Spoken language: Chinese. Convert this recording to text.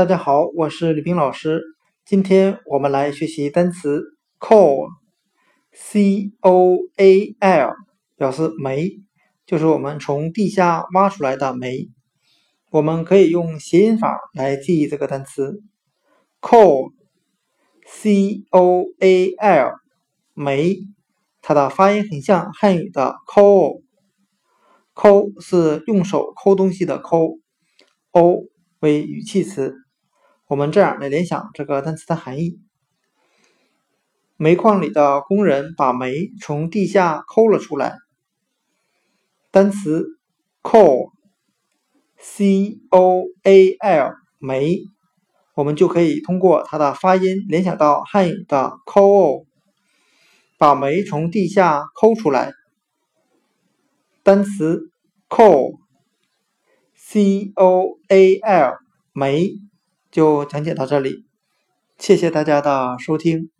大家好，我是李冰老师。今天我们来学习单词 coal，c o a l，表示煤，就是我们从地下挖出来的煤。我们可以用谐音法来记忆这个单词 coal，c o a l，煤，它的发音很像汉语的 coal。抠是用手抠东西的抠，o 为语气词。我们这样来联想这个单词的含义：煤矿里的工人把煤从地下抠了出来。单词 coal，c o a l，煤，我们就可以通过它的发音联想到汉语的抠，把煤从地下抠出来。单词 coal，c o a l，煤。就讲解到这里，谢谢大家的收听。